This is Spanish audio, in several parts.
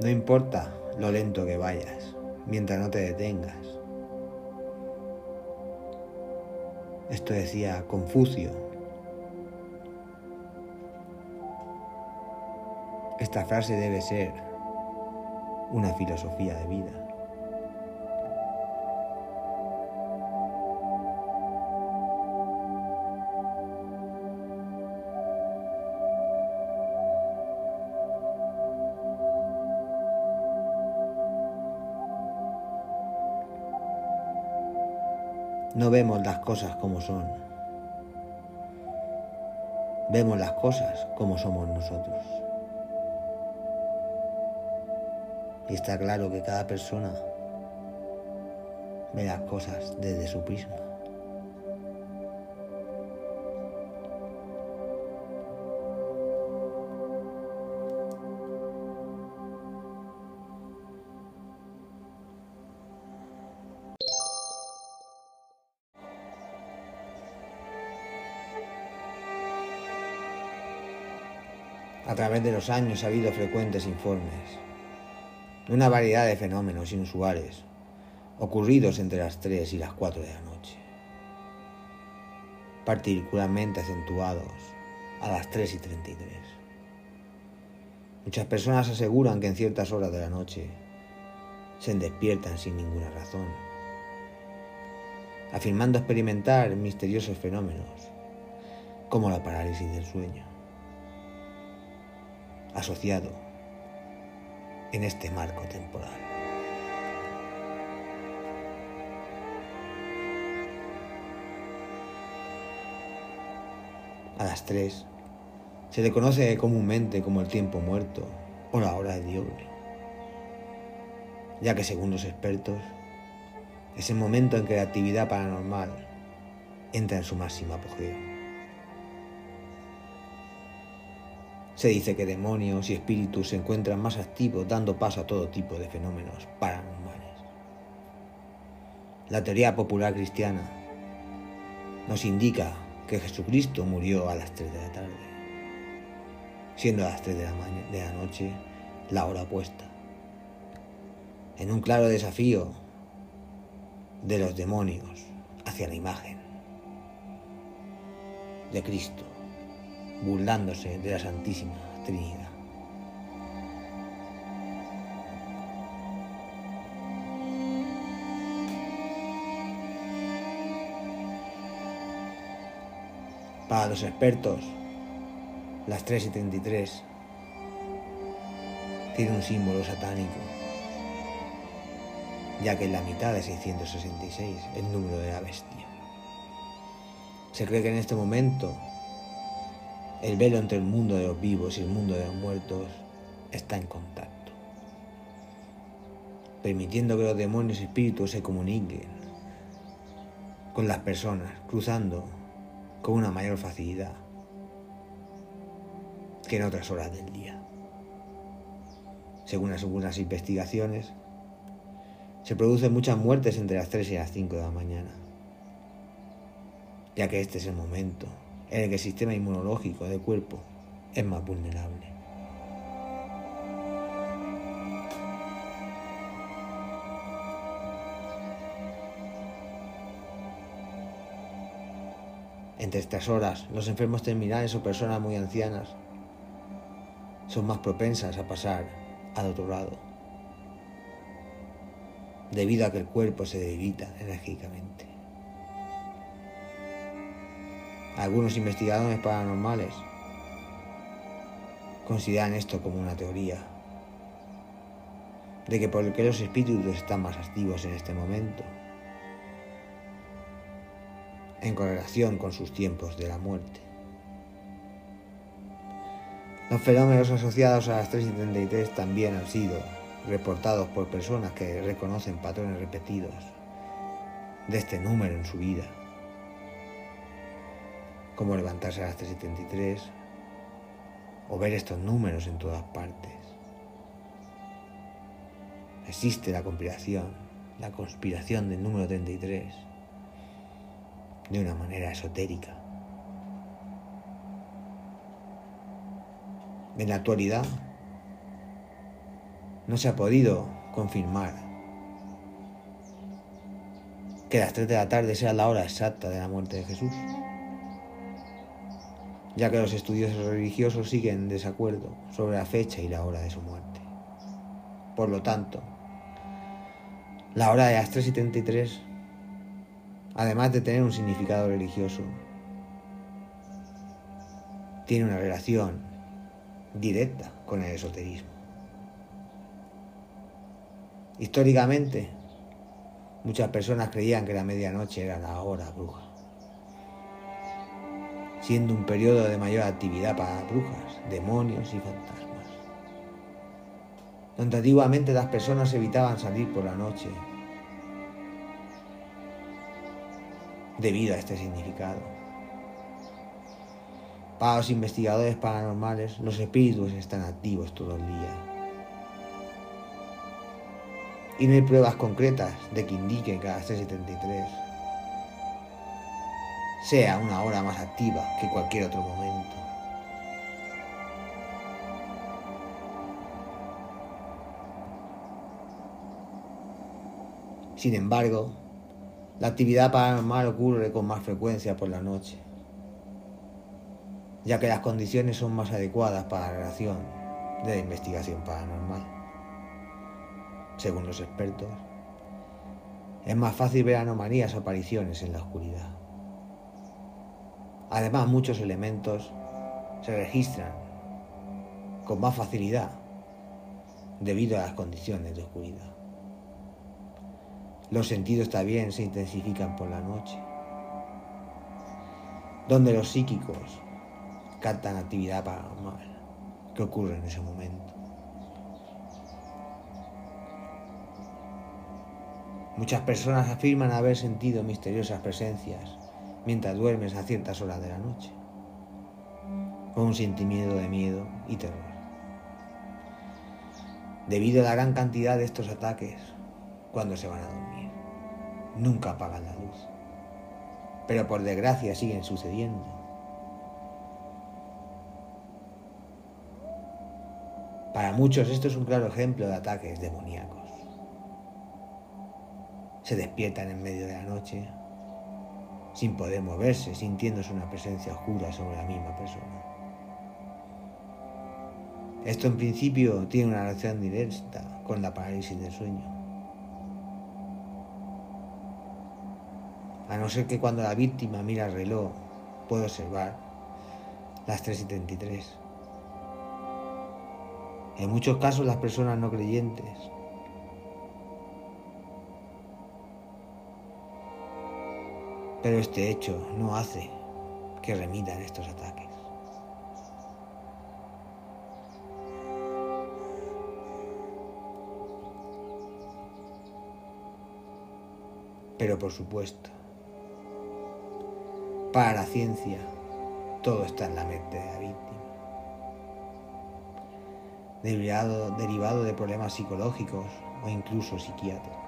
No importa lo lento que vayas, mientras no te detengas. Esto decía Confucio. Esta frase debe ser una filosofía de vida. No vemos las cosas como son. Vemos las cosas como somos nosotros. Y está claro que cada persona ve las cosas desde su prisma. A través de los años ha habido frecuentes informes de una variedad de fenómenos inusuales ocurridos entre las 3 y las 4 de la noche, particularmente acentuados a las 3 y 33. Muchas personas aseguran que en ciertas horas de la noche se despiertan sin ninguna razón, afirmando experimentar misteriosos fenómenos como la parálisis del sueño asociado en este marco temporal. A las 3 se le conoce comúnmente como el tiempo muerto o la hora de diablo, ya que según los expertos es el momento en que la actividad paranormal entra en su máximo apogeo. Se dice que demonios y espíritus se encuentran más activos dando paso a todo tipo de fenómenos paranormales. La teoría popular cristiana nos indica que Jesucristo murió a las 3 de la tarde, siendo a las 3 de la, de la noche la hora puesta, en un claro desafío de los demonios hacia la imagen de Cristo burlándose de la Santísima Trinidad. Para los expertos, las 3 y 33 tiene un símbolo satánico, ya que en la mitad de 666 el número de la bestia. Se cree que en este momento el velo entre el mundo de los vivos y el mundo de los muertos está en contacto, permitiendo que los demonios y espíritus se comuniquen con las personas, cruzando con una mayor facilidad que en otras horas del día. Según algunas investigaciones, se producen muchas muertes entre las 3 y las 5 de la mañana, ya que este es el momento en el que el sistema inmunológico del cuerpo es más vulnerable. Entre estas horas, los enfermos terminales o personas muy ancianas son más propensas a pasar al otro lado, debido a que el cuerpo se debilita enérgicamente. Algunos investigadores paranormales consideran esto como una teoría de que por que los espíritus están más activos en este momento, en correlación con sus tiempos de la muerte. Los fenómenos asociados a las 3 y 33 también han sido reportados por personas que reconocen patrones repetidos de este número en su vida como levantarse a las 3.73 o ver estos números en todas partes. Existe la conspiración, la conspiración del número 33 de una manera esotérica. En la actualidad, no se ha podido confirmar que las 3 de la tarde sea la hora exacta de la muerte de Jesús, ya que los estudiosos religiosos siguen en desacuerdo sobre la fecha y la hora de su muerte. Por lo tanto, la hora de las 3 y 33, además de tener un significado religioso, tiene una relación directa con el esoterismo. Históricamente, muchas personas creían que la medianoche era la hora bruja, siendo un periodo de mayor actividad para brujas, demonios y fantasmas, donde antiguamente las personas evitaban salir por la noche debido a este significado. Para los investigadores paranormales, los espíritus están activos todo el día y no hay pruebas concretas de que indiquen que a las 3.73 sea una hora más activa que cualquier otro momento. Sin embargo, la actividad paranormal ocurre con más frecuencia por la noche, ya que las condiciones son más adecuadas para la relación de la investigación paranormal según los expertos, es más fácil ver anomalías o apariciones en la oscuridad. Además, muchos elementos se registran con más facilidad debido a las condiciones de oscuridad. Los sentidos también se intensifican por la noche, donde los psíquicos captan actividad paranormal que ocurre en ese momento. Muchas personas afirman haber sentido misteriosas presencias mientras duermes a ciertas horas de la noche, con un sentimiento de miedo y terror. Debido a la gran cantidad de estos ataques, cuando se van a dormir, nunca apagan la luz, pero por desgracia siguen sucediendo. Para muchos esto es un claro ejemplo de ataques demoníacos se despiertan en medio de la noche, sin poder moverse, sintiéndose una presencia oscura sobre la misma persona. Esto en principio tiene una relación directa con la parálisis del sueño. A no ser que cuando la víctima mira el reloj puede observar las 3 y 33. En muchos casos las personas no creyentes Pero este hecho no hace que remitan estos ataques. Pero por supuesto, para ciencia, todo está en la mente de la víctima. Derivado, derivado de problemas psicológicos o incluso psiquiátricos.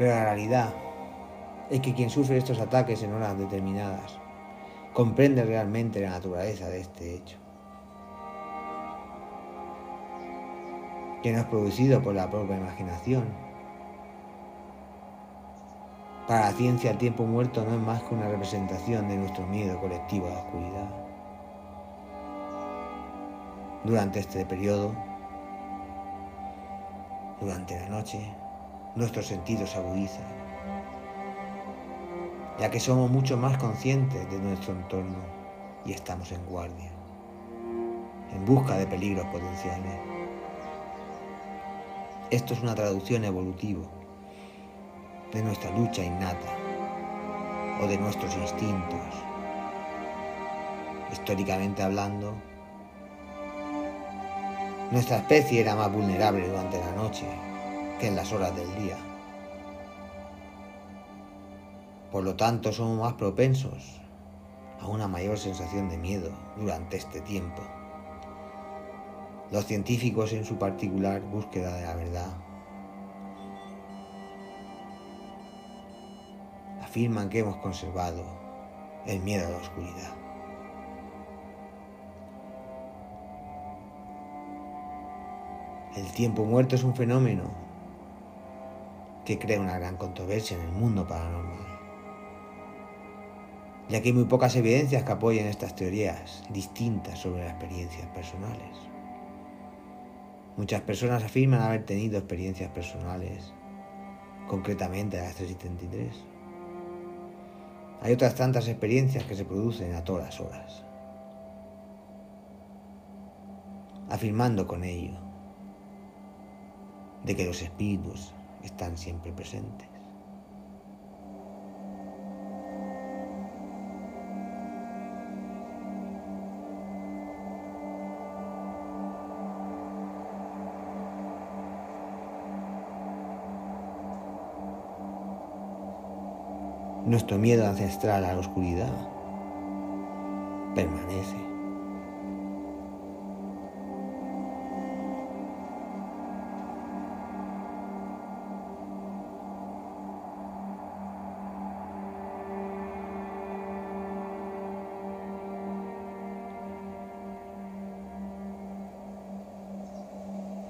Pero la realidad es que quien sufre estos ataques en horas determinadas comprende realmente la naturaleza de este hecho. Que no es producido por la propia imaginación. Para la ciencia el tiempo muerto no es más que una representación de nuestro miedo colectivo a la oscuridad. Durante este periodo, durante la noche, nuestros sentidos se agudizan, ya que somos mucho más conscientes de nuestro entorno y estamos en guardia, en busca de peligros potenciales. Esto es una traducción evolutiva de nuestra lucha innata o de nuestros instintos. Históricamente hablando, nuestra especie era más vulnerable durante la noche que en las horas del día. Por lo tanto, somos más propensos a una mayor sensación de miedo durante este tiempo. Los científicos en su particular búsqueda de la verdad afirman que hemos conservado el miedo a la oscuridad. El tiempo muerto es un fenómeno que crea una gran controversia en el mundo paranormal, ya que hay muy pocas evidencias que apoyen estas teorías distintas sobre las experiencias personales. Muchas personas afirman haber tenido experiencias personales, concretamente a las 3 Hay otras tantas experiencias que se producen a todas horas, afirmando con ello de que los espíritus están siempre presentes. Nuestro miedo ancestral a la oscuridad permanece.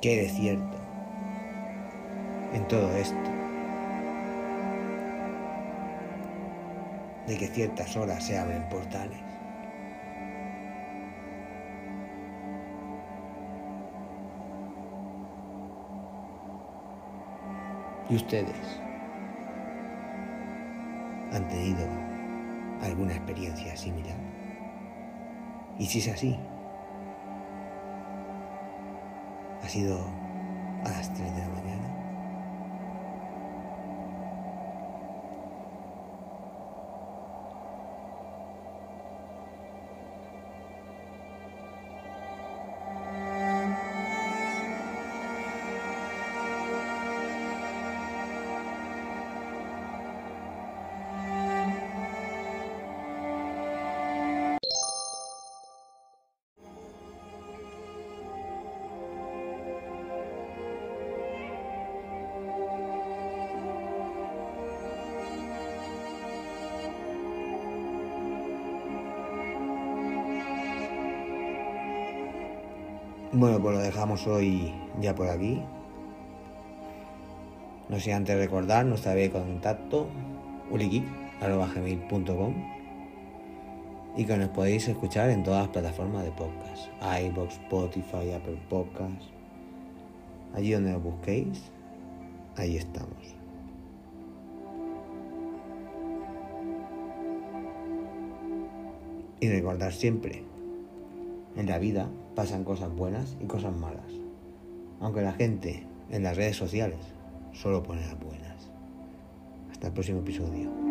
¿Qué de cierto en todo esto? De que ciertas horas se abren portales. ¿Y ustedes han tenido alguna experiencia similar? Y si es así, sido a las 3 de la mañana. Bueno, pues lo dejamos hoy ya por aquí. No sé antes recordar nuestra vía de contacto uligeek.com y que nos podéis escuchar en todas las plataformas de podcast, iBox, Spotify, Apple Podcasts. Allí donde nos busquéis, ahí estamos. Y recordar siempre en la vida pasan cosas buenas y cosas malas. Aunque la gente en las redes sociales solo pone las buenas. Hasta el próximo episodio.